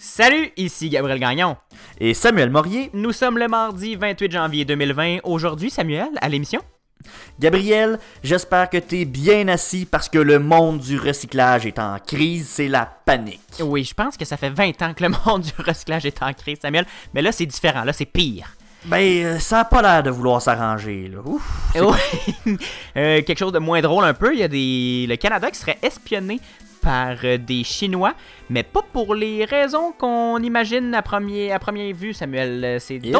Salut, ici Gabriel Gagnon. Et Samuel Morier. Nous sommes le mardi 28 janvier 2020. Aujourd'hui, Samuel, à l'émission? Gabriel, j'espère que t'es bien assis parce que le monde du recyclage est en crise, c'est la panique. Oui, je pense que ça fait 20 ans que le monde du recyclage est en crise, Samuel. Mais là, c'est différent, là, c'est pire. Ben, euh, ça a pas l'air de vouloir s'arranger, là. Ouf. Oui. Euh, quelque chose de moins drôle un peu, il y a des... le Canada qui serait espionné par euh, des Chinois, mais pas pour les raisons qu'on imagine à, premier, à première vue, Samuel. Euh, C'est Yep.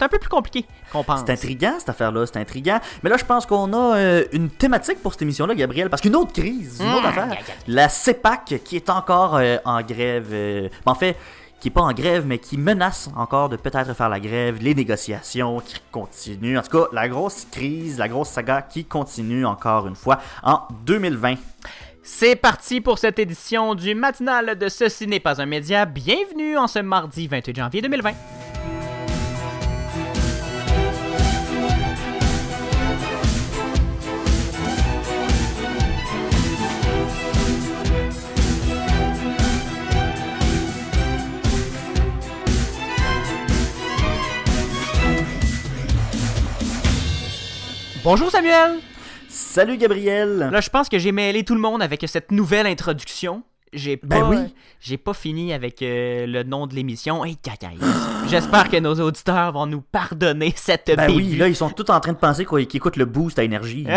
un peu plus compliqué qu'on pense. C'est intriguant cette affaire-là, c'est intriguant. Mais là, je pense qu'on a euh, une thématique pour cette émission-là, Gabriel, parce qu'une autre crise, une autre Mmh, affaire. La CEPAC qui est encore euh, en grève. euh, en fait, qui est pas en grève, mais qui menace encore de peut-être faire la grève, les négociations qui continuent. En tout cas, la grosse crise, la grosse saga qui continue encore une fois en 2020. C'est parti pour cette édition du matinal de Ceci n'est pas un média. Bienvenue en ce mardi 28 janvier 2020. Bonjour Samuel! Salut Gabriel! Là, je pense que j'ai mêlé tout le monde avec cette nouvelle introduction. J'ai pas, Ben oui. j'ai pas fini avec euh, le nom de l'émission. Hey. J'espère que nos auditeurs vont nous pardonner cette Ben oui, là, ils sont tous en train de penser qu'ils écoutent le boost à énergie.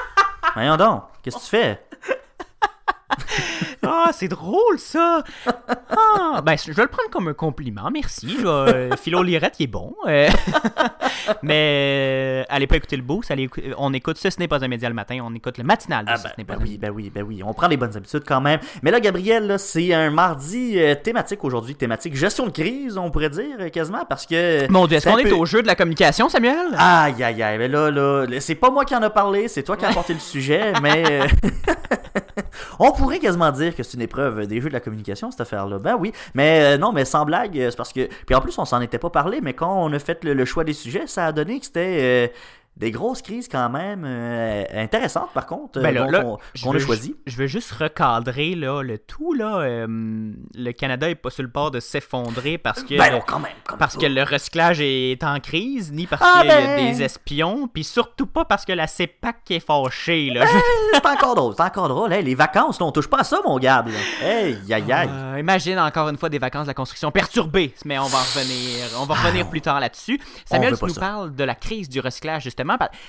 Voyons donc, qu'est-ce que tu fais? C'est drôle ça. Ah, ben, je vais le prendre comme un compliment. Merci. Je vais- euh, Philo Lirette, il est bon. Euh, Mais euh, allez pas écouter le boost. Allez, on écoute ce, ce n'est pas un média le matin. On écoute le matinal Ah ben, ce n'est pas ben oui, ben oui, ben oui. On prend les bonnes habitudes quand même. Mais là, Gabriel, c'est un mardi euh, thématique aujourd'hui, thématique gestion de crise, on pourrait dire quasiment, parce que. Mon Dieu, est-ce qu'on est au jeu de la communication, Samuel? Aïe, aïe, aïe. Mais là, là, là, c'est pas moi qui en a parlé, c'est toi qui as apporté le sujet, mais. On pourrait quasiment dire que c'est une épreuve des jeux de la communication, cette affaire-là. Ben oui, mais euh, non, mais sans blague, euh, c'est parce que. Puis en plus, on s'en était pas parlé, mais quand on a fait le, le choix des sujets, ça a donné que c'était euh, des grosses crises quand même euh, intéressantes, par contre, euh, Ben là, dont là, qu'on a veux choisi. Je veux juste recadrer là, le tout. Là, euh, le Canada est pas sur le bord de s'effondrer parce que, Ben non, quand même. quand parce pas. que le recyclage est en crise, ni parce Ah qu'il y a ben! des espions, puis surtout pas parce que la CEPAC est fâchée. Là. C'est encore drôle, c'est encore drôle. Hey, les vacances, on touche pas à ça, mon Gab. Hey, aïe, aïe. Euh, imagine encore une fois des vacances de la construction perturbées, mais on va en revenir, on va revenir plus tard là-dessus. Samuel, tu nous parles de la crise du recyclage justement.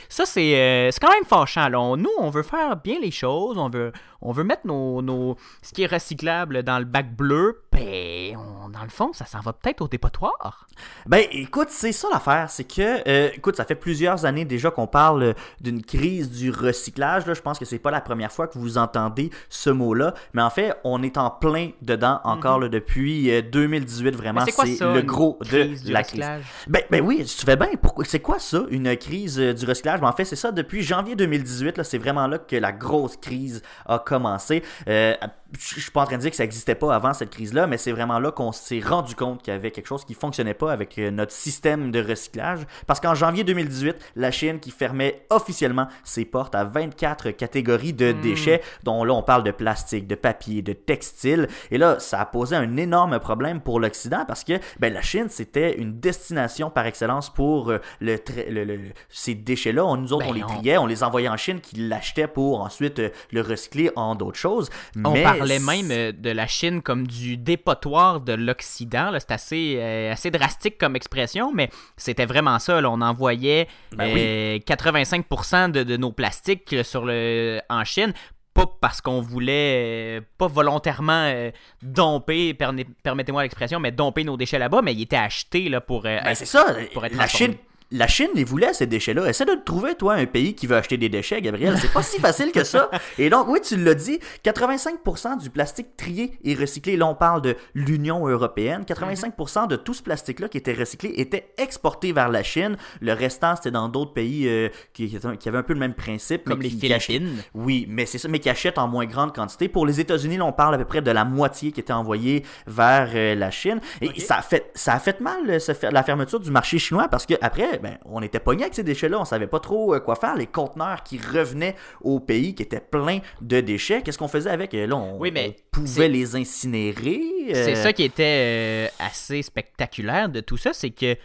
Ça c'est euh, c'est quand même fâchant. là. On- nous, on veut faire bien les choses, on veut on veut mettre nos, nos ce qui est recyclable dans le bac bleu. Ben, on- dans le fond, ça s'en va peut-être au dépotoir. Ben, écoute, c'est ça l'affaire. C'est que, euh, écoute, ça fait plusieurs années déjà qu'on parle euh, d'une crise du recyclage. Là. Je pense que c'est pas la première fois que vous entendez ce mot-là. Mais en fait, on est en plein dedans encore là, depuis euh, 2018. Vraiment, Mhm. Mais c'est quoi c'est ça, le une gros de crise du la crise. Ben, ben oui, tu fais bien. Pourquoi C'est quoi ça, une crise du recyclage Ben, En fait, c'est ça depuis janvier 2018. Là, c'est vraiment là que la grosse crise a commencé. Euh, je suis pas en train de dire que ça n'existait pas avant cette crise-là, mais c'est vraiment là qu'on s'est rendu compte qu'il y avait quelque chose qui fonctionnait pas avec euh, notre système de recyclage. Parce qu'en janvier 2018, la Chine qui fermait officiellement ses portes à 24 catégories de déchets, dont là on parle de plastique, de papier, de textile. Et là, ça a posé un énorme problème pour l'Occident parce que ben, la Chine, c'était une destination par excellence pour euh, le, le- le- ces déchets-là. On, nous autres, Ben, on les on- triait, on les envoyait en Chine, qui l'achetaient pour ensuite euh, le recycler en d'autres choses. On Mais parlait même euh, de la Chine comme du dépotoir de l'Occident. C'est assez, euh, assez drastique comme expression, mais c'était vraiment ça. là. On envoyait Ben euh, 85% de, de nos plastiques sur le, en Chine. Pas parce qu'on voulait, euh, pas volontairement domper, permettez-moi l'expression, mais domper nos déchets là-bas, mais ils étaient achetés là, pour Ben, être- ça. pour être la. Chine, la Chine les voulait, ces déchets-là. Essaie de trouver, toi, un pays qui veut acheter des déchets, Gabriel. C'est pas si facile que ça. Et donc, oui, tu l'as dit, 85% du plastique trié et recyclé, là, on parle de l'Union européenne. 85% de tout ce plastique-là qui était recyclé était exporté vers la Chine. Le restant, c'était dans d'autres pays euh, qui, qui avaient un peu le même principe. comme mais les qui- qui achètent- Philippines. oui, mais c'est ça, mais qui achètent en moins grande quantité. Pour les États-Unis, là, on parle à peu près de la moitié qui était envoyée vers euh, la Chine. Et ça, a fait, ça a fait mal, euh, ce fer- la fermeture du marché chinois, parce que après, ben, on était pogné avec ces déchets-là, on savait pas trop euh, quoi faire. Les conteneurs qui revenaient au pays, qui étaient pleins de déchets, qu'est-ce qu'on faisait avec? Euh, Là, on, Oui, mais on pouvait les incinérer. recycler. C'est euh, ça qui était euh, assez spectaculaire de tout ça, c'est que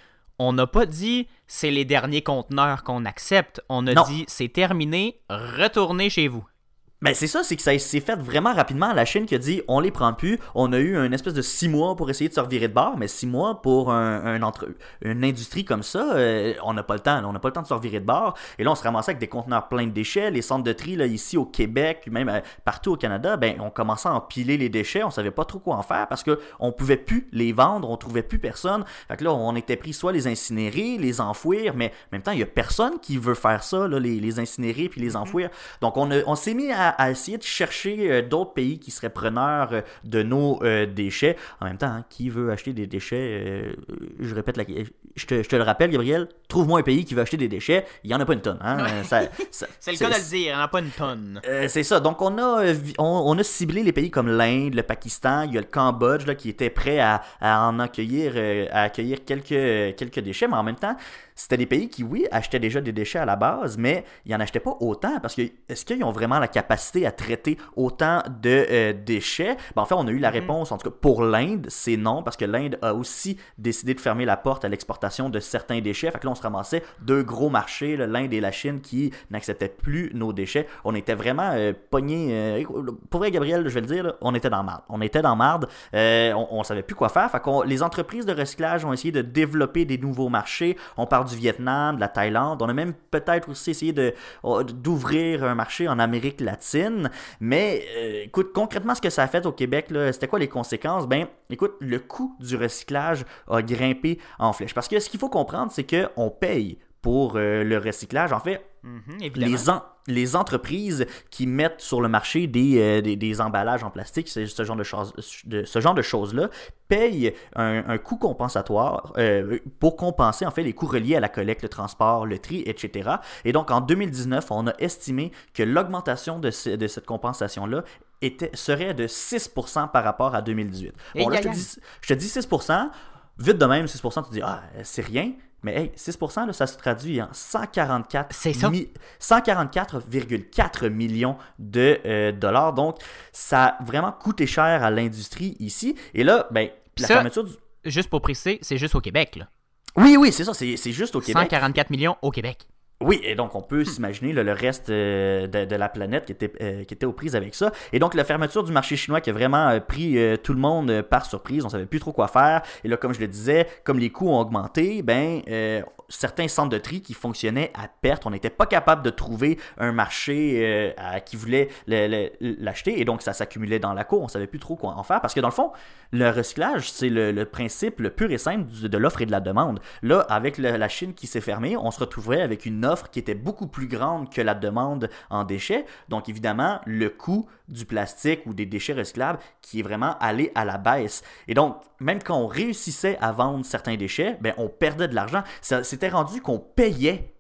on n'a pas dit c'est les derniers conteneurs qu'on accepte. On a Non. dit c'est terminé, retournez chez vous. Ben c'est ça, c'est que ça s'est fait vraiment rapidement. La Chine qui a dit on les prend plus. On a eu une espèce de six mois pour essayer de se revirer de bord, mais six mois pour un, un entre, une industrie comme ça, euh, on n'a pas le temps. là. On n'a pas le temps de se revirer de bord. Et là, on se ramassait avec des conteneurs pleins de déchets. Les centres de tri là, ici au Québec, puis même euh, partout au Canada, ben on commençait à empiler les déchets. On savait pas trop quoi en faire parce que on pouvait plus les vendre, on trouvait plus personne. Fait que là, on était pris soit les incinérer, les enfouir, mais en même temps, il y a personne qui veut faire ça, là, les, les incinérer puis les enfouir. Donc on, on s'est mis à, à essayer de chercher euh, d'autres pays qui seraient preneurs euh, de nos euh, déchets. En même temps, hein, qui veut acheter des déchets Je répète, la, je, te, je te le rappelle, Gabriel, trouve-moi un pays qui veut acheter des déchets. Il y en a pas une tonne. Hein? Ouais. Ça- ça- C'est le cas de le dire, il n'y en a pas une tonne. euh, c'est ça. Donc, on a, on, on a ciblé les pays comme l'Inde, le Pakistan, il y a le Cambodge là, qui était prêt à, à en accueillir, à accueillir quelques, quelques déchets, mais en même temps, c'était des pays qui, oui, achetaient déjà des déchets à la base, mais ils n'en achetaient pas autant parce que est-ce qu'ils ont vraiment la capacité à traiter autant de euh, déchets? Ben, En fait, on a eu la réponse, en tout cas pour l'Inde, c'est non, parce que l'Inde a aussi décidé de fermer la porte à l'exportation de certains déchets. Fait que là, on se ramassait deux gros marchés, l'Inde et la Chine, qui n'acceptaient plus nos déchets. On était vraiment euh, pognés. euh, pour vrai, Gabriel, je vais le dire, là, on était dans marde. On était dans marde. euh, on, on savait plus quoi faire. Fait qu'on- les entreprises de recyclage ont essayé de développer des nouveaux marchés. On parle du Vietnam, de la Thaïlande. On a même peut-être aussi essayé oh, d'ouvrir un marché en Amérique latine. Mais euh, écoute, concrètement, ce que ça a fait au Québec, c'était quoi les conséquences? Ben, écoute, le coût du recyclage a grimpé en flèche. Parce que ce qu'il faut comprendre, c'est qu'on paye pour euh, le recyclage. En fait, Mhm, les, en- les entreprises qui mettent sur le marché des, euh, des, des emballages en plastique, ce genre de, ce genre de choses-là, payent un, un coût compensatoire euh, pour compenser en fait les coûts reliés à la collecte, le transport, le tri, etc. Et donc en 2019, on a estimé que l'augmentation de, ce- de cette compensation-là était, serait de 6% par rapport à 2018. Bon, là, je te, dis, je te dis 6%, vite de même, 6%, tu te dis, ah, c'est rien. Mais hey, 6%, là, ça se traduit en 144 C'est ça. mi- 144,4 millions de euh, dollars. Donc, ça a vraiment coûté cher à l'industrie ici. Et là, ben, la Ça- fermeture du... Juste pour préciser, c'est juste au Québec. Là. Oui, oui, c'est ça, c'est c'est juste au Québec. 144 millions au Québec. Oui, et donc on Hmm. peut s'imaginer là, le reste euh, de, de la planète qui était, euh, qui était aux prises avec ça. Et donc la fermeture du marché chinois qui a vraiment euh, pris tout le monde par surprise, on savait plus trop quoi faire. Et là, comme je le disais, comme les coûts ont augmenté, ben euh, certains centres de tri qui fonctionnaient à perte, on n'était pas capable de trouver un marché euh, qui voulait l'acheter. Et donc ça s'accumulait dans la cour, on savait plus trop quoi en faire. Parce que dans le fond, le recyclage, c'est le, principe le pur et simple de l'offre et de la demande. Là, avec la Chine qui s'est fermée, on se retrouverait avec une offre qui était beaucoup plus grande que la demande en déchets. Donc, évidemment, le coût du plastique ou des déchets recyclables qui est vraiment allé à la baisse. Et donc, même quand on réussissait à vendre certains déchets, ben, on perdait de l'argent. C'était rendu qu'on payait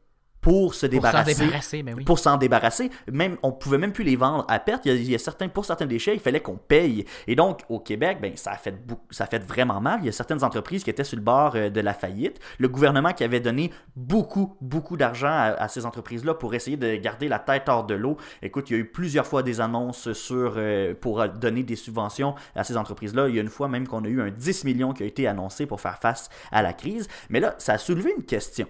pour se Pour s'en débarrasser débarrasser, mais oui. pour s'en débarrasser. Même, on pouvait même plus les vendre à perte. Il y a, il y a certains, pour certains déchets, il fallait qu'on paye. Et donc, au Québec, ben, ça, a fait ça a fait vraiment mal. Il y a certaines entreprises qui étaient sur le bord euh, de la faillite. Le gouvernement qui avait donné beaucoup, beaucoup d'argent à, à ces entreprises-là pour essayer de garder la tête hors de l'eau. Écoute, il y a eu plusieurs fois des annonces sur, euh, pour euh, donner des subventions à ces entreprises-là. Il y a une fois même qu'on a eu un 10 millions qui a été annoncé pour faire face à la crise. Mais là, ça a soulevé une question.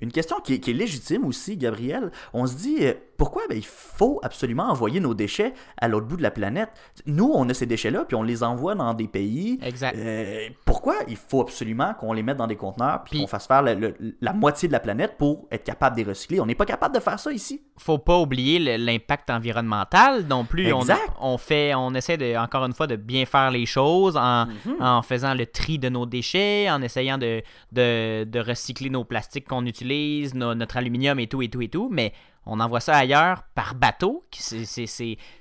Une question qui est, légitime aussi, Gabriel. On se dit, euh, pourquoi? Ben, il faut absolument envoyer nos déchets à l'autre bout de la planète? Nous, on a ces déchets-là, puis on les envoie dans des pays. Exact. Euh, pourquoi il faut absolument qu'on les mette dans des conteneurs, puis Puis- qu'on fasse faire le- le- la moitié de la planète pour être capable de les recycler? On n'est pas capable de faire ça ici. faut pas oublier l'impact environnemental non plus. Exact. on fait, on essaie de, encore une fois de bien faire les choses en, Mhm. en faisant le tri de nos déchets, en essayant de, de, de recycler nos plastiques qu'on utilise, no- notre aluminium et tout et tout et tout, mais on envoie ça ailleurs par bateau, c'est,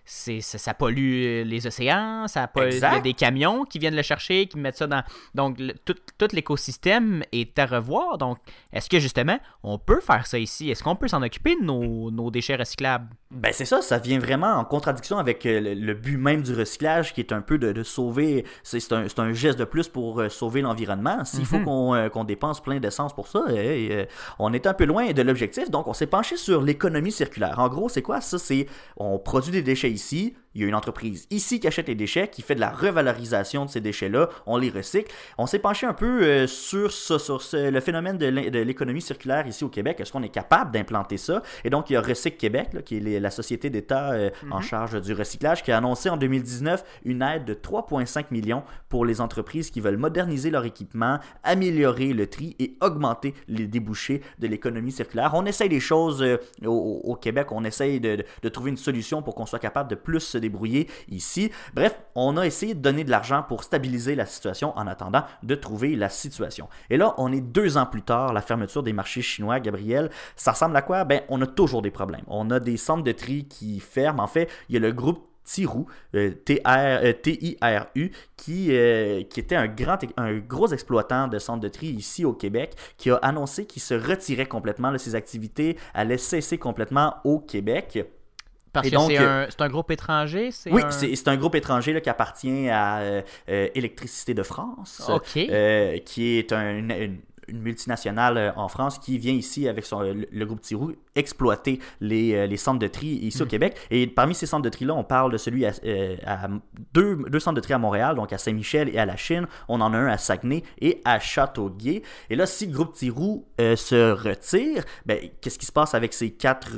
ça, pollue euh, les océans, ça pollue, il y a des camions qui viennent le chercher, qui mettent ça dans... Donc, le- tout, tout l'écosystème est à revoir. Donc, est-ce que justement, on peut faire ça ici? Est-ce qu'on peut s'en occuper de nos, nos déchets recyclables? Ben c'est ça, ça vient vraiment en contradiction avec euh, le, le but même du recyclage qui est un peu de, de sauver, c'est un, un geste de plus pour euh, sauver l'environnement. S'il faut Mhm. qu'on euh, qu'on dépense plein d'essence pour ça, eh, eh, on est un peu loin de l'objectif, donc on s'est penché sur l'économie En gros, c'est quoi? Ça? C'est on produit des déchets ici, il y a une entreprise ici qui achète les déchets, qui fait de la revalorisation de ces déchets-là, on les recycle. On s'est penché un peu euh, sur, ça, sur le phénomène de l'économie circulaire ici au Québec. Est-ce qu'on est capable d'implanter ça? Et donc, il y a Recyc Québec, qui est la société d'État euh, en mhm. charge du recyclage, qui a annoncé en 2019 une aide de 3,5 millions pour les entreprises qui veulent moderniser leur équipement, améliorer le tri et augmenter les débouchés de l'économie circulaire. On essaye des choses euh, au, Québec, on essaye de, de trouver une solution pour qu'on soit capable de plus se ici. Bref, on a essayé de donner de l'argent pour stabiliser la situation en attendant de trouver la situation. Et là, on est deux ans plus tard, la fermeture des marchés chinois, Gabriel, ça ressemble à quoi? Ben, on a toujours des problèmes. On a des centres de tri qui ferment. En fait, il y a le groupe Tirou, euh, T-I-R-U, qui, euh, qui était un, un gros exploitant de centres de tri ici au Québec, qui a annoncé qu'il se retirait complètement de ses activités, allait cesser complètement au Québec. Parce que euh, c'est un, groupe étranger? Oui, c'est un groupe étranger qui appartient à euh, euh, Électricité de France, qui est un, une multinationale euh, en France qui vient ici avec son, le, groupe Tirou exploiter les, euh, les, centres de tri ici au mm. Québec. Et parmi ces centres de tri-là, on parle de celui à, euh, deux, deux, centres de tri à Montréal, donc à Saint-Michel et à La Chine. On en a un à Saguenay et à Châteauguay. Et là, si le groupe Tirou se retire, ben, qu'est-ce qui se passe avec ces quatre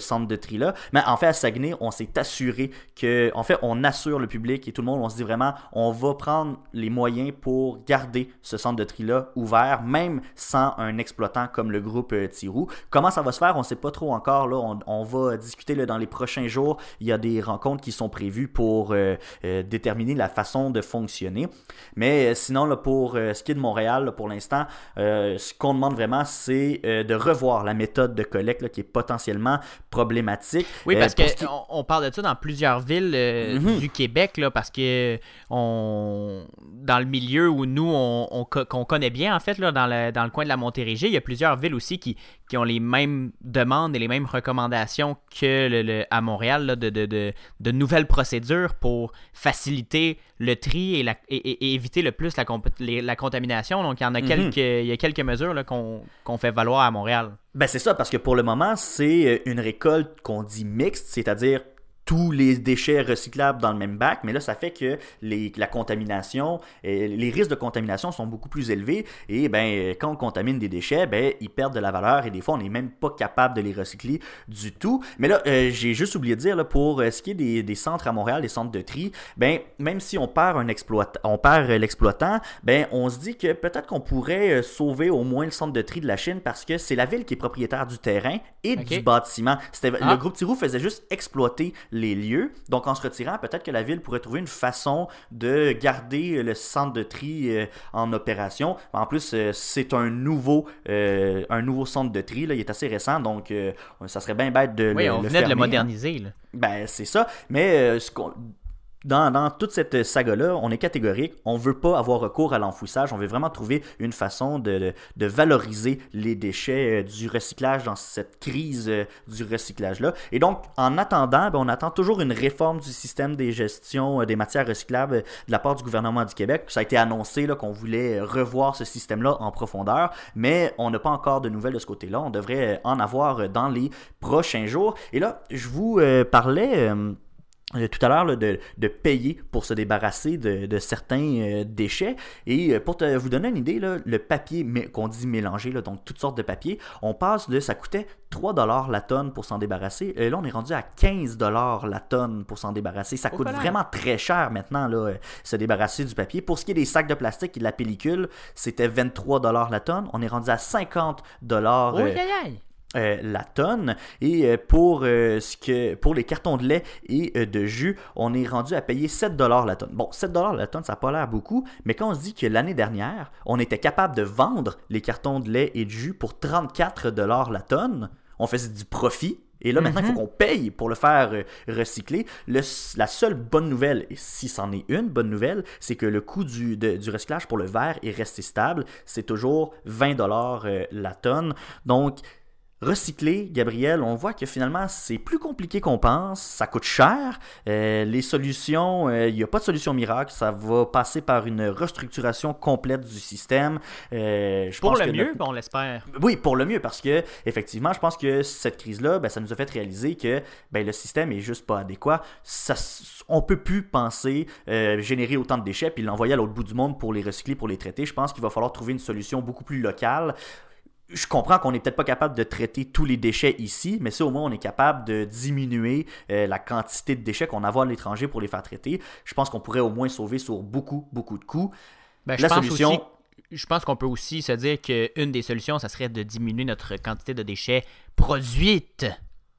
centres de tri-là? Mais ben, en fait, à Saguenay, on s'est assuré que, en fait, on assure le public et tout le monde, on se dit vraiment, on va prendre les moyens pour garder ce centre de tri-là ouvert, même sans un exploitant comme le groupe euh, Tirou. Comment ça va se faire, on ne sait pas trop encore. Là. On, va discuter dans les prochains jours. Il y a des rencontres qui sont prévues pour euh, euh, déterminer la façon de fonctionner. Mais sinon, là, pour ce qui est de Montréal, pour l'instant, ce qu'on demande vraiment, c'est de revoir la méthode de collecte qui est potentiellement problématique. Oui, parce qu'on on parle de ça dans plusieurs villes mhm. du Québec, là, parce que on, dans le milieu où nous, on, qu'on connaît bien, en fait, là, dans, le, dans le coin de la Montérégie, il y a plusieurs villes aussi qui, qui ont les mêmes demandes et les mêmes recommandations que le, à Montréal de, de, de, de, nouvelles procédures pour faciliter le tri et, la, et, éviter le plus la, la, contamination. Donc, il y en a, mhm. quelques, il y a quelques mesures qu'on fait valoir à Montréal. Ben, c'est ça, parce que pour le moment, c'est une récolte qu'on dit mixte, c'est-à-dire tous les déchets recyclables dans le même bac, mais là, ça fait que les, la contamination, les risques de contamination sont beaucoup plus élevés. Et ben, quand on contamine des déchets, ben, ils perdent de la valeur et des fois, on n'est même pas capable de les recycler du tout. Mais là, euh, j'ai juste oublié de dire, là, pour ce qui est des, des, centres à Montréal, des centres de tri, ben, même si on perd, un exploitant, on perd l'exploitant, ben, on se dit que peut-être qu'on pourrait euh, sauver au moins le centre de tri de la Chine parce que c'est la ville qui est propriétaire du terrain et du bâtiment. Le ah. groupe Tirou faisait juste exploiter les lieux. Donc, en se retirant, peut-être que la ville pourrait trouver une façon de garder le centre de tri euh, en opération. En plus, euh, c'est un nouveau, euh, un nouveau centre de tri. Là. Il est assez récent, donc ça serait bien bête de oui, le, on venait de le moderniser. Là. Ben, c'est ça. Mais ce qu'on dans, toute cette saga-là, on est catégorique. On ne veut pas avoir recours à l'enfouissage. On veut vraiment trouver une façon de, valoriser les déchets euh, du recyclage dans cette crise euh, du recyclage-là. Et donc, en attendant, ben, on attend toujours une réforme du système des gestions euh, des matières recyclables de la part du gouvernement du Québec. Ça a été annoncé qu'on voulait revoir ce système-là en profondeur, mais on n'a pas encore de nouvelles de ce côté-là. On devrait en avoir dans les prochains jours. Et là, je vous parlais tout à l'heure de, de, payer pour se débarrasser de, certains euh, déchets. Et euh, pour vous donner une idée, le papier qu'on dit mélangé, donc toutes sortes de papiers, on passe de ça coûtait 3 la tonne pour s'en débarrasser. Et là, on est rendu à 15 la tonne pour s'en débarrasser. Ça coûte vraiment très cher maintenant, là, se débarrasser du papier. Pour ce qui est des sacs de plastique et de la pellicule, c'était 23 la tonne. On est rendu à 50 dollars. Euh, la tonne. Et euh, pour, euh, ce que, pour les cartons de lait et de jus, on est rendu à payer 7 la tonne. Bon, 7 la tonne, ça n'a pas l'air beaucoup, mais quand on se dit que l'année dernière, on était capable de vendre les cartons de lait et de jus pour 34 la tonne, on faisait du profit. Et là, maintenant, il faut mhm. qu'on paye pour le faire recycler. la seule bonne nouvelle, et si c'en est une bonne nouvelle, c'est que le coût du, du recyclage pour le verre est resté stable. C'est toujours 20 la tonne. Donc, recycler, Gabriel, on voit que finalement c'est plus compliqué qu'on pense, ça coûte cher, euh, les solutions, euh, il n'y a pas de solution miracle, ça va passer par une restructuration complète du système. Euh, je pour le mieux, on l'espère. Oui, pour le mieux, parce que effectivement, je pense que cette crise-là, ben, ça nous a fait réaliser que ben, le système est juste pas adéquat. Ça, on peut plus penser générer autant de déchets puis l'envoyer à l'autre bout du monde pour les recycler, pour les traiter. Je pense qu'il va falloir trouver une solution beaucoup plus locale je comprends qu'on n'est peut-être pas capable de traiter tous les déchets ici, mais si au moins on est capable de diminuer euh, la quantité de déchets qu'on envoie à l'étranger pour les faire traiter, je pense qu'on pourrait au moins sauver sur beaucoup, beaucoup de coûts. Ben, la solution. je pense qu'on peut aussi se dire qu'une des solutions, ça serait de diminuer notre quantité de déchets produites.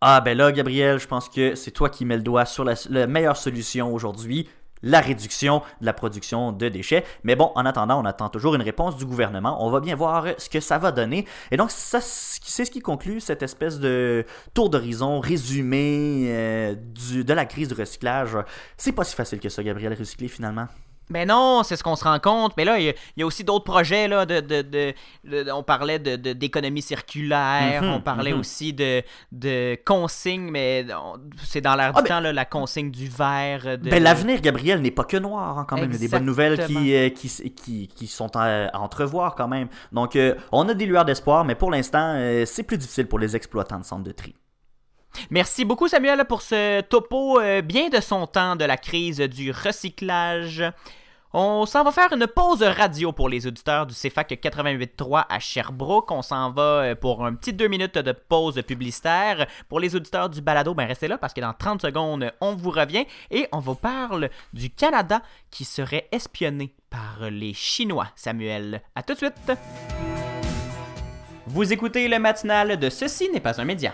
Ah ben là, Gabriel, je pense que c'est toi qui mets le doigt sur la meilleure solution aujourd'hui la réduction de la production de déchets. Mais bon, en attendant, on attend toujours une réponse du gouvernement. On va bien voir ce que ça va donner. Et donc, c'est ce qui conclut cette espèce de tour d'horizon résumé euh, de la crise du recyclage. C'est pas si facile que ça, Gabriel, recycler finalement. Mais non, c'est ce qu'on se rend compte. Mais là, il y, a aussi d'autres projets. Là, de, de, on parlait d'économie circulaire, mhm, on parlait mhm. aussi de, de consigne, mais c'est dans l'air du ah, temps, la consigne du verre. Ben, L'avenir, Gabriel, n'est pas que noir hein, quand même. Il y a des bonnes nouvelles qui, euh, qui, qui, sont à, entrevoir quand même. Donc, euh, on a des lueurs d'espoir, mais pour l'instant, euh, c'est plus difficile pour les exploitants de centres de tri. Merci beaucoup Samuel pour ce topo euh, bien de son temps de la crise du recyclage. On s'en va faire une pause radio pour les auditeurs du CFAC 88.3 à Sherbrooke. On s'en va euh, pour un petit deux minutes de pause publicitaire. Pour les auditeurs du balado, ben restez là parce que dans 30 secondes, on vous revient et on vous parle du Canada qui serait espionné par les Chinois. Samuel, à tout de suite. Vous écoutez le matinal de Ceci n'est pas un média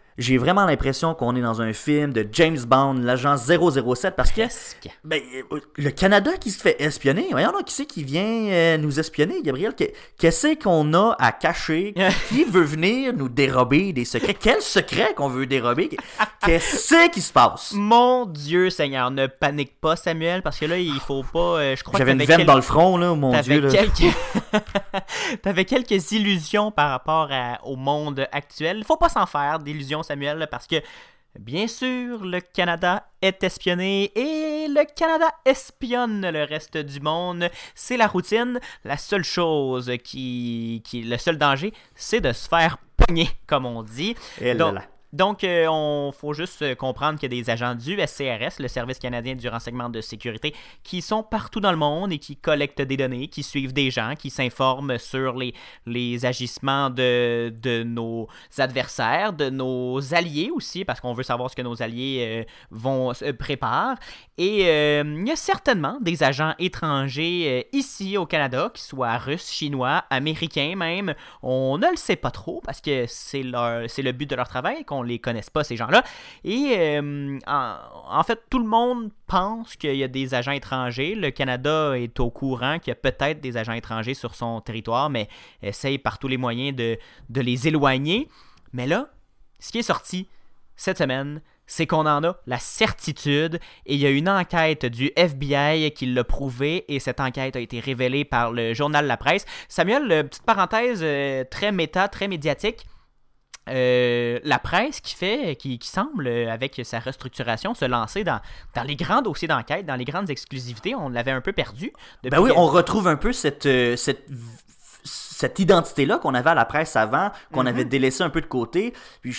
j'ai vraiment l'impression qu'on est dans un film de James Bond, l'agent 007, parce que ben, euh, le Canada qui se fait espionner, voyons qui c'est qui vient euh, nous espionner, Gabriel, qu'est-ce qu'on a à cacher, qui veut venir nous dérober des secrets, quel secret qu'on veut dérober, qu'est-ce qui se passe? Mon Dieu Seigneur, ne panique pas Samuel, parce que là, il faut pas, euh, je crois J'avais une veine dans le front, là, mon Dieu. Quelques... T'avais quelques illusions par rapport au monde actuel, il faut pas s'en faire d'illusions Samuel, parce que Bien sûr, le Canada est espionné et le Canada espionne le reste du monde. C'est la routine. La seule chose qui, qui le seul danger, c'est de se faire pogner, comme on dit. Et là. Donc, il euh, faut juste euh, comprendre qu'il y a des agents du SCRS, le Service canadien du renseignement de sécurité, qui sont partout dans le monde et qui collectent des données, qui suivent des gens, qui s'informent sur les, les agissements de, de nos adversaires, de nos alliés aussi, parce qu'on veut savoir ce que nos alliés euh, vont se préparer. Et il y a certainement des agents étrangers ici au Canada, qui soient russes, chinois, américains même. On ne le sait pas trop parce que c'est le but de leur travail les connaisse pas, ces gens-là. Et euh, en, fait, tout le monde pense qu'il y a des agents étrangers. Le Canada est au courant qu'il y a peut-être des agents étrangers sur son territoire, mais essaye par tous les moyens de, de les éloigner. Mais là, ce qui est sorti cette semaine, c'est qu'on en a la certitude et il y a une enquête du FBI qui l'a prouvé et cette enquête a été révélée par le journal La Presse. Samuel, euh, petite parenthèse euh, très méta, très médiatique. Euh, la presse qui fait, qui, semble, avec sa restructuration, se lancer dans, dans les grands dossiers d'enquête, dans les grandes exclusivités. On l'avait un peu perdu. Ben oui, on retrouve un peu cette, euh, cette, cette identité-là qu'on avait à la presse avant, qu'on mm-hmm. avait délaissé un peu de côté. Puis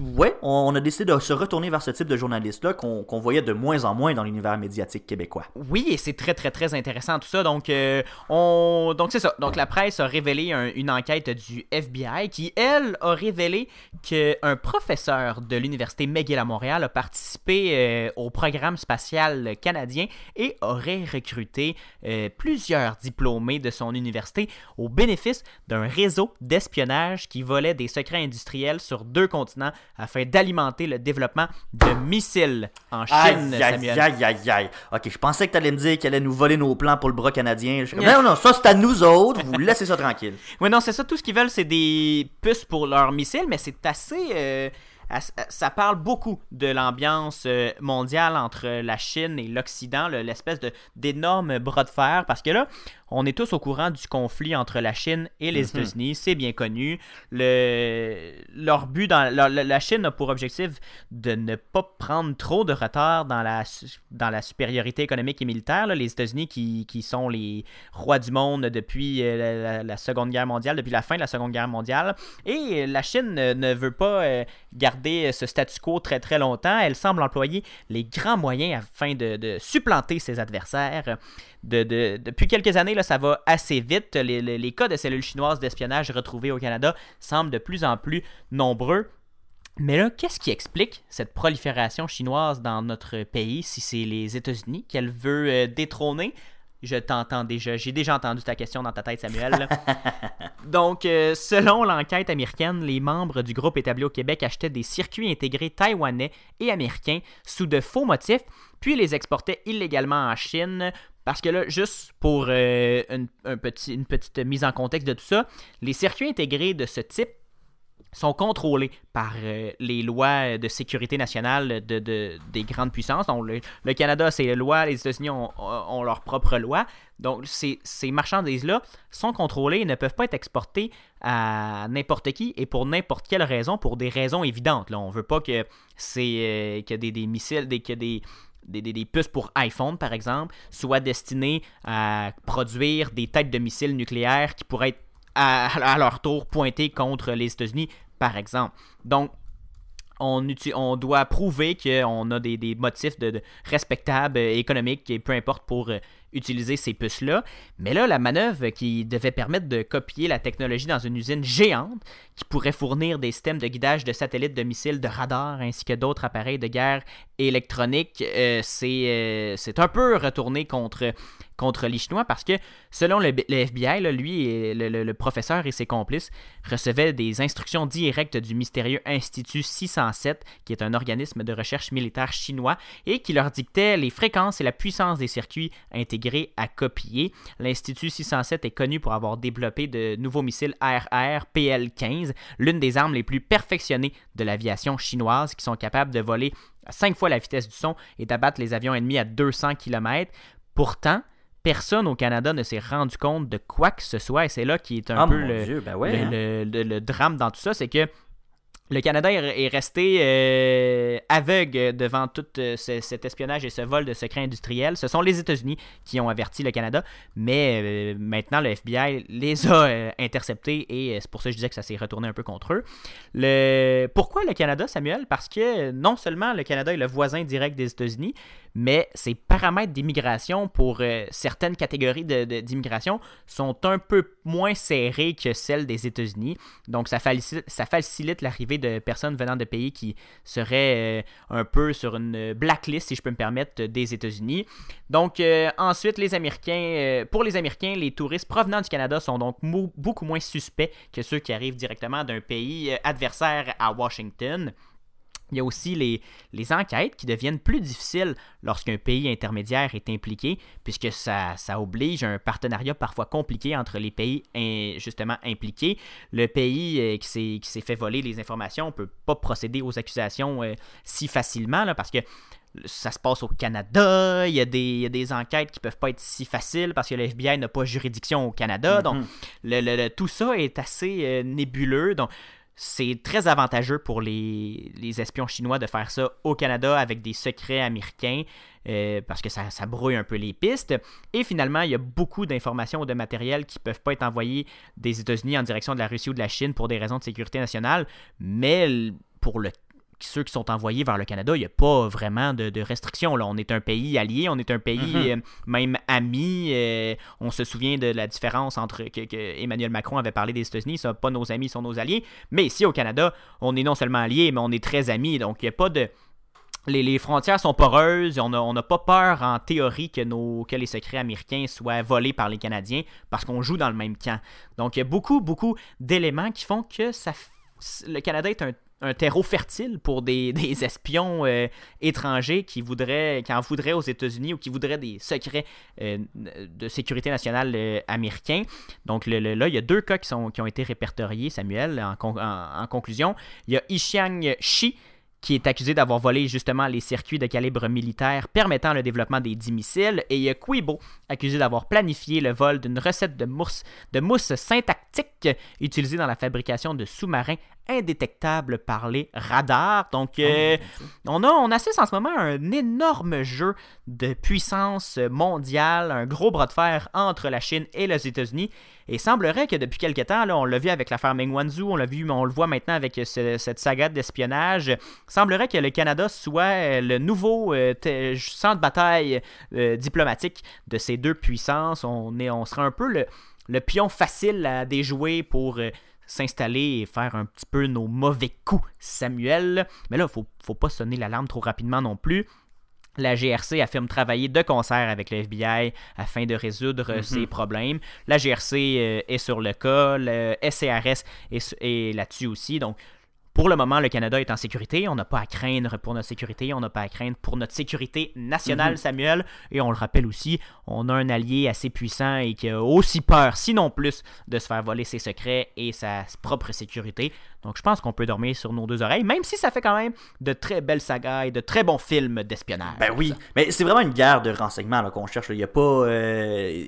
ouais, on, a décidé de se retourner vers ce type de journaliste-là qu'on voyait de moins en moins dans l'univers médiatique québécois. Oui, et c'est très, très, très intéressant tout ça. Donc, euh, on... donc c'est ça. Donc, la presse a révélé une enquête du FBI qui, elle, a révélé qu'un professeur de l'Université McGill à Montréal a participé euh, au programme spatial canadien et aurait recruté euh, plusieurs diplômés de son université au bénéfice d'un réseau d'espionnage qui volait des secrets industriels sur deux continents afin d'alimenter le développement de missiles en Chine, Aïe, aïe, Samuel. aïe, aïe, aïe. Ok, je pensais que t'allais me dire qu'elle allait nous voler nos plans pour le bras canadien. Je non, non, ça c'est à nous autres, vous laissez ça tranquille. Oui, non, c'est ça. Tout ce qu'ils veulent, c'est des puces pour leurs missiles, mais c'est assez. euh, as- ça parle beaucoup de l'ambiance euh, mondiale entre la Chine et l'Occident, le- l'espèce d'énorme bras de fer, parce que là, on est tous au courant du conflit entre la Chine et les États-Unis, c'est bien connu. Le, leur but, dans, la, Chine a pour objectif de ne pas prendre trop de retard dans la, dans la supériorité économique et militaire. là. Les États-Unis qui, qui sont les rois du monde depuis euh, la, la- la Seconde Guerre mondiale, depuis la fin de la Seconde Guerre mondiale. Et la Chine ne, veut pas euh, garder ce statu quo très très longtemps. Elle semble employer les grands moyens afin de, de supplanter ses adversaires. De, de- depuis quelques années, là, ça va assez vite. Les, les- les cas de cellules chinoises d'espionnage retrouvés au Canada semblent de plus en plus nombreux. Mais là, qu'est-ce qui explique cette prolifération chinoise dans notre pays si c'est les États-Unis qu'elle veut euh, détrôner? Je t'entends déjà. J'ai déjà entendu ta question dans ta tête, Samuel. Donc, euh, selon l'enquête américaine, les membres du groupe établi au Québec achetaient des circuits intégrés taïwanais et américains sous de faux motifs, puis les exportaient illégalement en Chine. Parce que là, juste pour euh, une, un petit- une petite mise en contexte de tout ça, les circuits intégrés de ce type sont contrôlés par euh, les lois de sécurité nationale de, de- des grandes puissances. Donc, le, Canada, c'est les lois, les États-Unis ont, ont leurs propres lois. Donc, ces, marchandises-là sont contrôlées et ne peuvent pas être exportées à n'importe qui et pour n'importe quelle raison, pour des raisons évidentes. Là. On veut pas que, c'est, euh, que des, missiles, des, des, des- puces pour iPhone, par exemple, soient destinées à produire des têtes de missiles nucléaires qui pourraient être à, leur tour pointées contre les États-Unis, par exemple. Donc, on, on doit prouver qu'on a des, des motifs de, de respectables, euh, économiques, et peu importe pour euh, utiliser ces puces-là. Mais là, la manœuvre qui devait permettre de copier la technologie dans une usine géante, qui pourrait fournir des systèmes de guidage de satellites, de missiles, de radars, ainsi que d'autres appareils de guerre électronique, euh, c'est euh, un peu retourné contre, contre les Chinois parce que, selon le, FBI, lui, et le, professeur et ses complices recevaient des instructions directes du mystérieux Institut 607, qui est un organisme de recherche militaire chinois, et qui leur dictait les fréquences et la puissance des circuits intégrés à copier. L'Institut 607 est connu pour avoir développé de nouveaux missiles RR PL-15, l'une des armes les plus perfectionnées de l'aviation chinoise, qui sont capables de voler à 5 fois la vitesse du son et d'abattre les avions ennemis à 200 km. Pourtant, personne au Canada ne s'est rendu compte de quoi que ce soit, et c'est là qui est un Ah peu mon le, dieu, ben ouais. le, hein. le drame dans tout ça, c'est que le Canada est est resté euh, aveugle devant tout euh, ce- cet espionnage et ce vol de secrets industriels. Ce sont les États-Unis qui ont averti le Canada, mais euh, maintenant le FBI les a interceptés et c'est pour ça que je disais que ça s'est retourné un peu contre eux. Pourquoi le Canada, Samuel? Parce que non seulement le Canada est le voisin direct des États-Unis, mais ses paramètres d'immigration pour certaines catégories d'immigration sont un peu moins serrés que celles des États-Unis. Donc, ça facilite l'arrivée de personnes venant de pays qui seraient euh, un peu sur une blacklist, si je peux me permettre, des États-Unis. Donc, euh, ensuite, les Américains, euh, pour les Américains, les touristes provenant du Canada sont donc beaucoup moins suspects que ceux qui arrivent directement d'un pays euh, adversaire à Washington. Il y a aussi les, les enquêtes qui deviennent plus difficiles lorsqu'un pays intermédiaire est impliqué, puisque ça, ça oblige un partenariat parfois compliqué entre les pays in- justement impliqués. Le pays euh, qui s'est qui s'est fait voler les informations ne peut pas procéder aux accusations euh, si facilement, là, parce que ça se passe au Canada, il y, a des, il y a des enquêtes qui peuvent pas être si faciles parce que le FBI n'a pas juridiction au Canada. Donc, le- le- le- tout ça est assez euh, nébuleux. Donc, c'est très avantageux pour les, les espions chinois de faire ça au Canada avec des secrets américains euh, parce que ça, ça brouille un peu les pistes. Et finalement, il y a beaucoup d'informations ou de matériel qui peuvent pas être envoyés des États-Unis en direction de la Russie ou de la Chine pour des raisons de sécurité nationale, mais pour le ceux qui sont envoyés vers le Canada, il n'y a pas vraiment de, de restrictions. Là. On est un pays allié, on est un pays Mhm. euh, même ami. euh, on se souvient de la différence entre que, que Emmanuel Macron avait parlé des États-Unis, ça, pas nos amis, sont nos alliés. Mais ici au Canada, on est non seulement alliés, mais on est très amis. Donc il n'y a pas de. Les, les frontières sont poreuses, on n'a on pas peur en théorie que, nos, que les secrets américains soient volés par les Canadiens parce qu'on joue dans le même camp. Donc il y a beaucoup, beaucoup d'éléments qui font que ça, le Canada est un un terreau fertile pour des, espions euh, étrangers qui voudraient, qui en voudraient aux États-Unis ou qui voudraient des secrets euh, de sécurité nationale euh, américains. Donc là, il y a deux cas qui, sont, qui ont été répertoriés, Samuel, en, en conclusion. Il y a Ishiang Shi, qui est accusé d'avoir volé justement les circuits de calibre militaire permettant le développement des 10 missiles, et il y a Quibo, accusé d'avoir planifié le vol d'une recette de mousse, de mousse syntactique utilisée dans la fabrication de sous-marins indétectables par les radars. Donc, oh, euh, on, a, on assiste en ce moment à un énorme jeu de puissance mondiale, un gros bras de fer entre la Chine et les États-Unis. Et il semblerait que depuis quelques temps, là, on l'a vu avec l'affaire Meng Wanzhou, on l'a vu, on le voit maintenant avec cette saga d'espionnage, semblerait que le Canada soit le nouveau euh, centre de bataille euh, diplomatique de ces deux puissances. On, est, on sera un peu le, pion facile à déjouer pour euh, s'installer et faire un petit peu nos mauvais coups, Samuel. Mais là, il faut, faut pas sonner l'alarme trop rapidement non plus. La GRC affirme travailler de concert avec le FBI afin de résoudre mhm. ces problèmes. La GRC euh, est sur le cas, le SCRS est, est là-dessus aussi. Donc, pour le moment, le Canada est en sécurité. On n'a pas à craindre pour notre sécurité. On n'a pas à craindre pour notre sécurité nationale, mhm. Samuel. Et on le rappelle aussi, on a un allié assez puissant et qui a aussi peur, sinon plus, de se faire voler ses secrets et sa propre sécurité. Donc je pense qu'on peut dormir sur nos deux oreilles, même si ça fait quand même de très belles sagas et de très bons films d'espionnage. Ben oui, mais c'est vraiment une guerre de renseignements qu'on cherche. Il n'y a, pas, euh,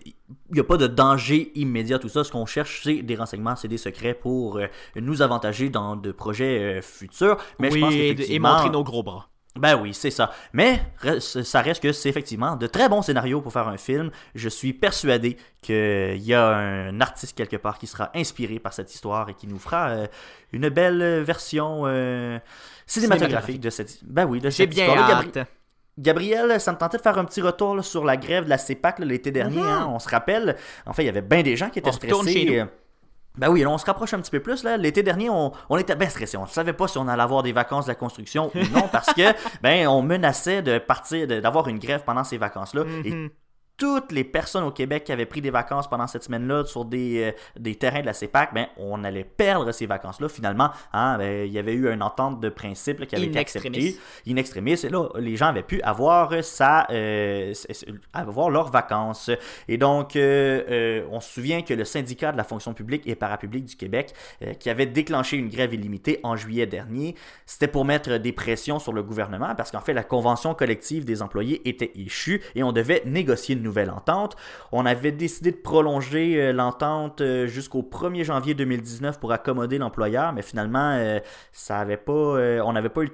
a pas de danger immédiat, tout ça. Ce qu'on cherche, c'est des renseignements, c'est des secrets pour euh, nous avantager dans de projets euh, futurs. Mais je pense et montrer nos gros bras. Ben oui, c'est ça. Mais ça reste que c'est effectivement de très bons scénarios pour faire un film. Je suis persuadé qu'il y a un artiste quelque part qui sera inspiré par cette histoire et qui nous fera euh, une belle version euh, cinématographique de cette, ben oui, de cette bien histoire. Gabriel, ça me tentait de faire un petit retour sur la grève de la CEPAC l'été dernier. Mhm. Hein. on se rappelle. En fait, il y avait bien des gens qui étaient stressés. Ben oui, on se rapproche un petit peu plus. là. L'été dernier, on, était bien stressé. On ne savait pas si on allait avoir des vacances de la construction ou non parce que ben on menaçait de partir, d'avoir une grève pendant ces vacances-là. Et mhm toutes les personnes au Québec qui avaient pris des vacances pendant cette semaine-là sur des, euh, des, terrains de la CEPAC, ben, on allait perdre ces vacances-là. Finalement, hein, ben, il y avait eu une entente de principe qui avait été acceptée. In extremis. Et là, les gens avaient pu avoir, euh, avoir leurs vacances. Et donc, euh, on se souvient que le syndicat de la fonction publique et parapublique du Québec, qui avait déclenché une grève illimitée en juillet dernier, c'était pour mettre des pressions sur le gouvernement parce qu'en fait, la convention collective des employés était échue et on devait négocier une nouvelle entente. On avait décidé de prolonger euh, l'entente euh, jusqu'au 1er janvier 2019 pour accommoder l'employeur, mais finalement, euh, ça avait pas, on n'avait pas eu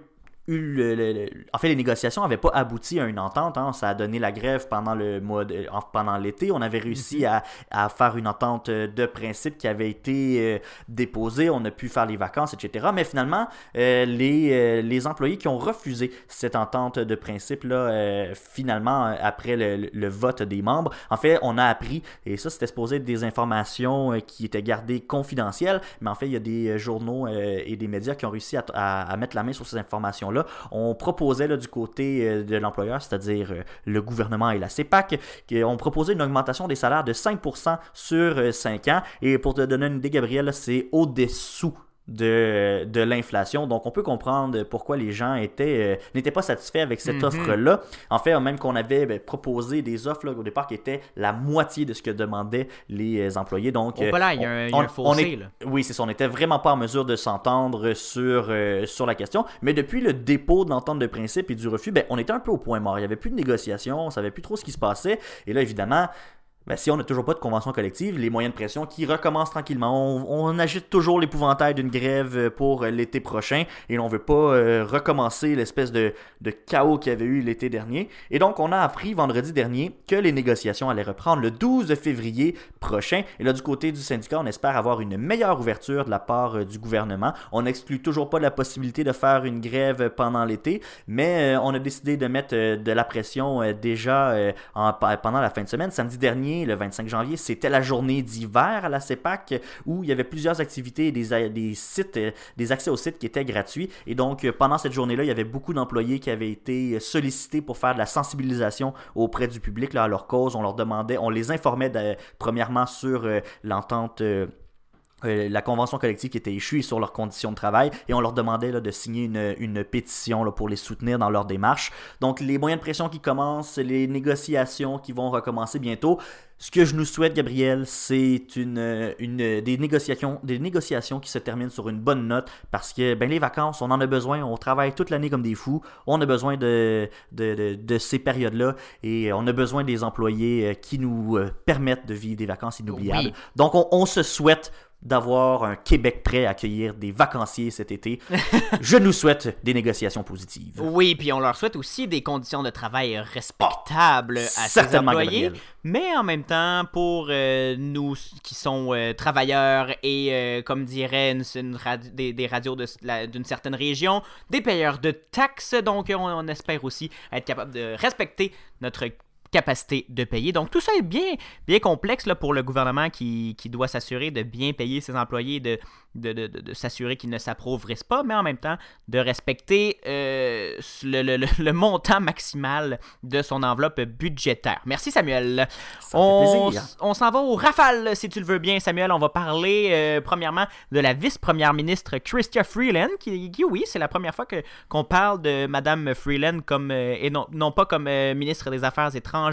en fait, les négociations n'avaient pas abouti à une entente. Hein. Ça a donné la grève pendant le mois pendant l'été. On avait réussi mhm. à, faire une entente de principe qui avait été euh, déposée. On a pu faire les vacances, etc. Mais finalement, euh, les, euh, les employés qui ont refusé cette entente de principe, là, finalement, après le, vote des membres, en fait, on a appris, et ça, c'était supposé être des informations qui étaient gardées confidentielles, mais en fait, il y a des journaux et des médias qui ont réussi à, à mettre la main sur ces on proposait du côté euh, de l'employeur, c'est-à-dire euh, le gouvernement et la CEPAC, on proposait une augmentation des salaires de 5% sur 5 euh, ans. Et pour te donner une idée, Gabriel, c'est au-dessous de, de l'inflation. Donc, on peut comprendre pourquoi les gens étaient euh, n'étaient pas satisfaits avec cette mhm. offre-là. En fait, même qu'on avait ben, proposé des offres au départ qui étaient la moitié de ce que demandaient les euh, employés. Donc, oh, là, il y a un, fossé, Oui, c'est ça. On n'était vraiment pas en mesure de s'entendre sur, euh, sur la question. Mais depuis le dépôt de l'entente de principe et du refus, ben, on était un peu au point mort. Il n'y avait plus de négociation, on savait plus trop ce qui se passait. Et là, évidemment, ben, si on n'a toujours pas de convention collective, les moyens de pression qui recommencent tranquillement. On, agite toujours l'épouvantail d'une grève euh, pour euh, l'été prochain et on ne veut pas euh, recommencer l'espèce de, chaos qu'il y avait eu l'été dernier. Et donc, on a appris vendredi dernier que les négociations allaient reprendre le 12 février prochain. Et là, du côté du syndicat, on espère avoir une meilleure ouverture de la part du gouvernement. On n'exclut toujours pas la possibilité de faire une grève pendant l'été, mais on a décidé de mettre de la pression déjà pendant la fin de semaine. Samedi dernier, le 25 janvier, c'était la journée d'hiver à la CEPAC où il y avait plusieurs activités et des, sites, euh, des accès aux sites qui étaient gratuits. Et donc, euh, pendant cette journée-là, il y avait beaucoup d'employés qui avaient été sollicités pour faire de la sensibilisation auprès du public à leur cause. On leur demandait, on les informait premièrement sur euh, l'entente euh, la convention collective qui était échue sur leurs conditions de travail et on leur demandait là, de signer une, une pétition là, pour les soutenir dans leur démarche. Donc les moyens de pression qui commencent, les négociations qui vont recommencer bientôt. Ce que je nous souhaite, Gabriel, c'est une, une, des, négociations, des négociations qui se terminent sur une bonne note parce que ben, les vacances, on en a besoin. On travaille toute l'année comme des fous. On a besoin de, de, de, de ces périodes-là et on a besoin des employés euh, qui nous euh, permettent de vivre des vacances inoubliables. Oui. Donc, on, on se souhaite d'avoir un Québec prêt à accueillir des vacanciers cet été. Je nous souhaite des négociations positives. Oui, puis on leur souhaite aussi des conditions de travail respectables à ces Oh, certainement, employés. Gabriel. Mais en même temps, pour euh, nous qui sont euh, travailleurs et, euh, comme dirait une, une radi- des, des radios de- d'une certaine région, des payeurs de taxes, donc on, on espère aussi être capable de respecter notre capacité de payer. Donc tout ça est bien, bien complexe là, pour le gouvernement qui, qui doit s'assurer de bien payer ses employés, de, de, de- s'assurer qu'ils ne s'appauvrissent pas, mais en même temps de respecter euh, le, le- le- le montant maximal de son enveloppe budgétaire. Merci Samuel. Ça on on s'en va au rafale, si tu le veux bien, Samuel. On va parler euh, premièrement de la vice-première ministre Chrystia Freeland, qui, qui, oui, c'est la première fois qu'on parle de Madame Freeland comme euh, et non, non pas comme ministre des Affaires étrangères,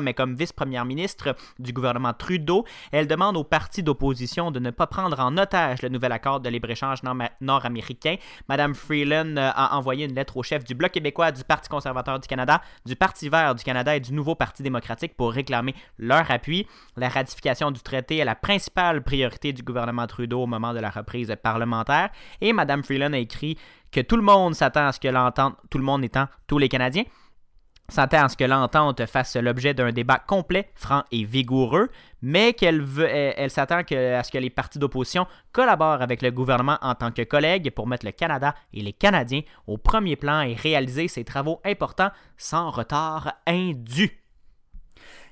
mais comme vice-première ministre du gouvernement Trudeau. Elle demande aux partis d'opposition de ne pas prendre en otage le nouvel accord de libre-échange nord- nord-américain. Madame Freeland euh, a envoyé une lettre au chef du Bloc québécois, du Parti conservateur du Canada, du Parti vert du Canada et du Nouveau Parti démocratique pour réclamer leur appui. La ratification du traité est la principale priorité du gouvernement Trudeau au moment de la reprise parlementaire. Et Madame Freeland a écrit que tout le monde s'attend à ce que l'entente, tout le monde étant tous les Canadiens, s'attend à ce que l'entente fasse l'objet d'un débat complet, franc et vigoureux, mais qu'elle elle, elle s'attend à ce que les partis d'opposition collaborent avec le gouvernement en tant que collègues pour mettre le Canada et les Canadiens au premier plan et réaliser ces travaux importants sans retard indu.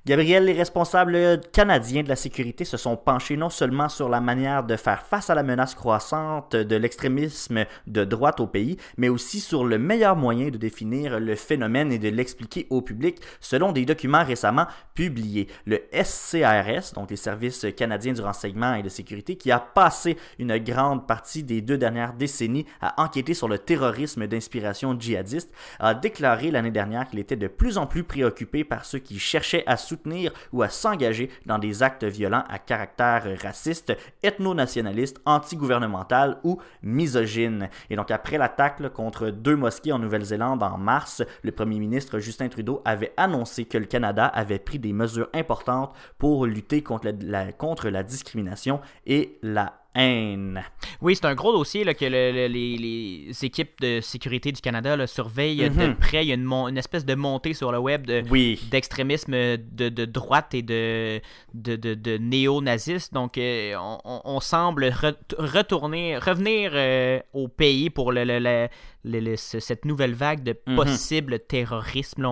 Gabriel, les responsables canadiens de la sécurité se sont penchés non seulement sur la manière de faire face à la menace croissante de l'extrémisme de droite au pays, mais aussi sur le meilleur moyen de définir le phénomène et de l'expliquer au public selon des documents récemment publiés. Le SCRS, donc les services canadiens du renseignement et de sécurité, qui a passé une grande partie des deux dernières décennies à enquêter sur le terrorisme d'inspiration djihadiste, a déclaré l'année dernière qu'il était de plus en plus préoccupé par ceux qui cherchaient à soutenir ou à s'engager dans des actes violents à caractère raciste, ethno-nationaliste, anti-gouvernemental ou misogyne. Et donc après l'attaque contre deux mosquées en Nouvelle-Zélande en mars, le premier ministre Justin Trudeau avait annoncé que le Canada avait pris des mesures importantes pour lutter contre la- contre la discrimination et la haine. Oui, c'est un gros dossier là, que le- le- les, les équipes de sécurité du Canada là, surveillent de Mhm. près. Il y a une, espèce de montée sur le web de, Oui. d'extrémisme de, de droite et de, de, de, de néo-nazistes. Donc, euh, on, on- on semble re- retourner, revenir euh, au pays pour le, le- le- le- le- ce- cette nouvelle vague de Mhm. possible terrorisme. là.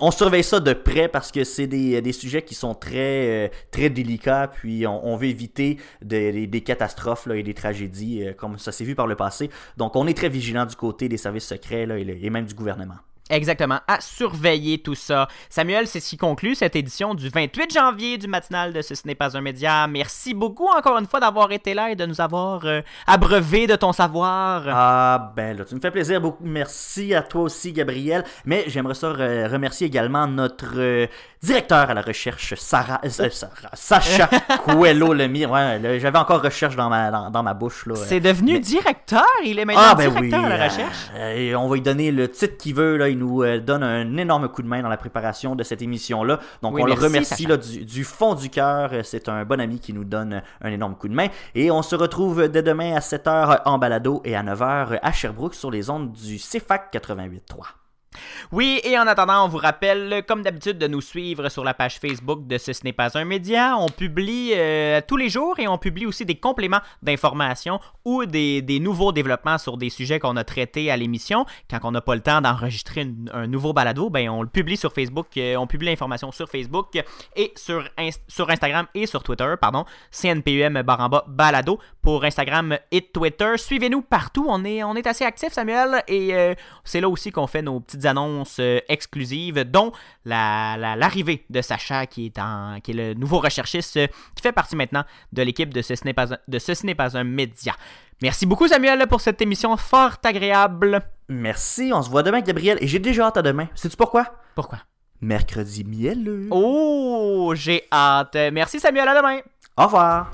On surveille ça de près parce que c'est des, des sujets qui sont très, euh, très délicats, puis on, on veut éviter des- des- des catastrophes là, et des tragédies euh, comme ça s'est vu par le passé. Donc on est très vigilant du côté des services secrets là, et, le- et même du gouvernement. Exactement, à surveiller tout ça. Samuel, c'est ce qui conclut cette édition du 28 janvier du matinal de Ce n'est pas un média. Merci beaucoup encore une fois d'avoir été là et de nous avoir euh, abreuvé de ton savoir. Ah ben là, tu me fais plaisir beaucoup. Merci à toi aussi, Gabriel. Mais j'aimerais ça re- remercier également notre euh, directeur à la recherche, Sarah, euh, Sarah- Sacha Coelho Lemire. Ouais, j'avais encore recherche dans ma, dans, dans ma bouche. Là. C'est devenu mais- directeur, il est maintenant Ah ben oui, directeur à la euh, recherche. euh, et on va lui donner le titre qu'il veut. Là, il nous euh, donne un énorme coup de main dans la préparation de cette émission-là. Donc Oui, on merci, le remercie là, du, du fond du cœur. Euh, C'est un bon ami qui nous donne un énorme coup de main. Et on se retrouve dès demain à 7h en balado et à 9h à Sherbrooke sur les ondes du CFAC 88.3. Oui, et en attendant, on vous rappelle, comme d'habitude, de nous suivre sur la page Facebook de Ce, Ce n'est pas un média. On publie euh, tous les jours et on publie aussi des compléments d'informations ou des, des nouveaux développements sur des sujets qu'on a traités à l'émission. Quand on n'a pas le temps d'enregistrer un nouveau balado, ben on le publie sur Facebook. euh, on publie l'information sur Facebook et sur, sur Instagram et sur Twitter, pardon. CNPUM baramba balado pour Instagram et Twitter. Suivez-nous partout. On est, on est assez actifs, Samuel, et euh, c'est là aussi qu'on fait nos petites petites annonces euh, exclusives, dont la- la- l'arrivée de Sacha, qui est, en, qui est le nouveau recherchiste, euh, qui fait partie maintenant de l'équipe de Ceci n'est pas, un- de Ceci n'est pas un média. Merci beaucoup, Samuel, pour cette émission fort agréable. Merci, on se voit demain, Gabriel. Et j'ai déjà hâte à demain. Sais-tu pourquoi? Pourquoi? Mercredi mielleux. Oh, j'ai hâte. Merci, Samuel, à demain. Au revoir.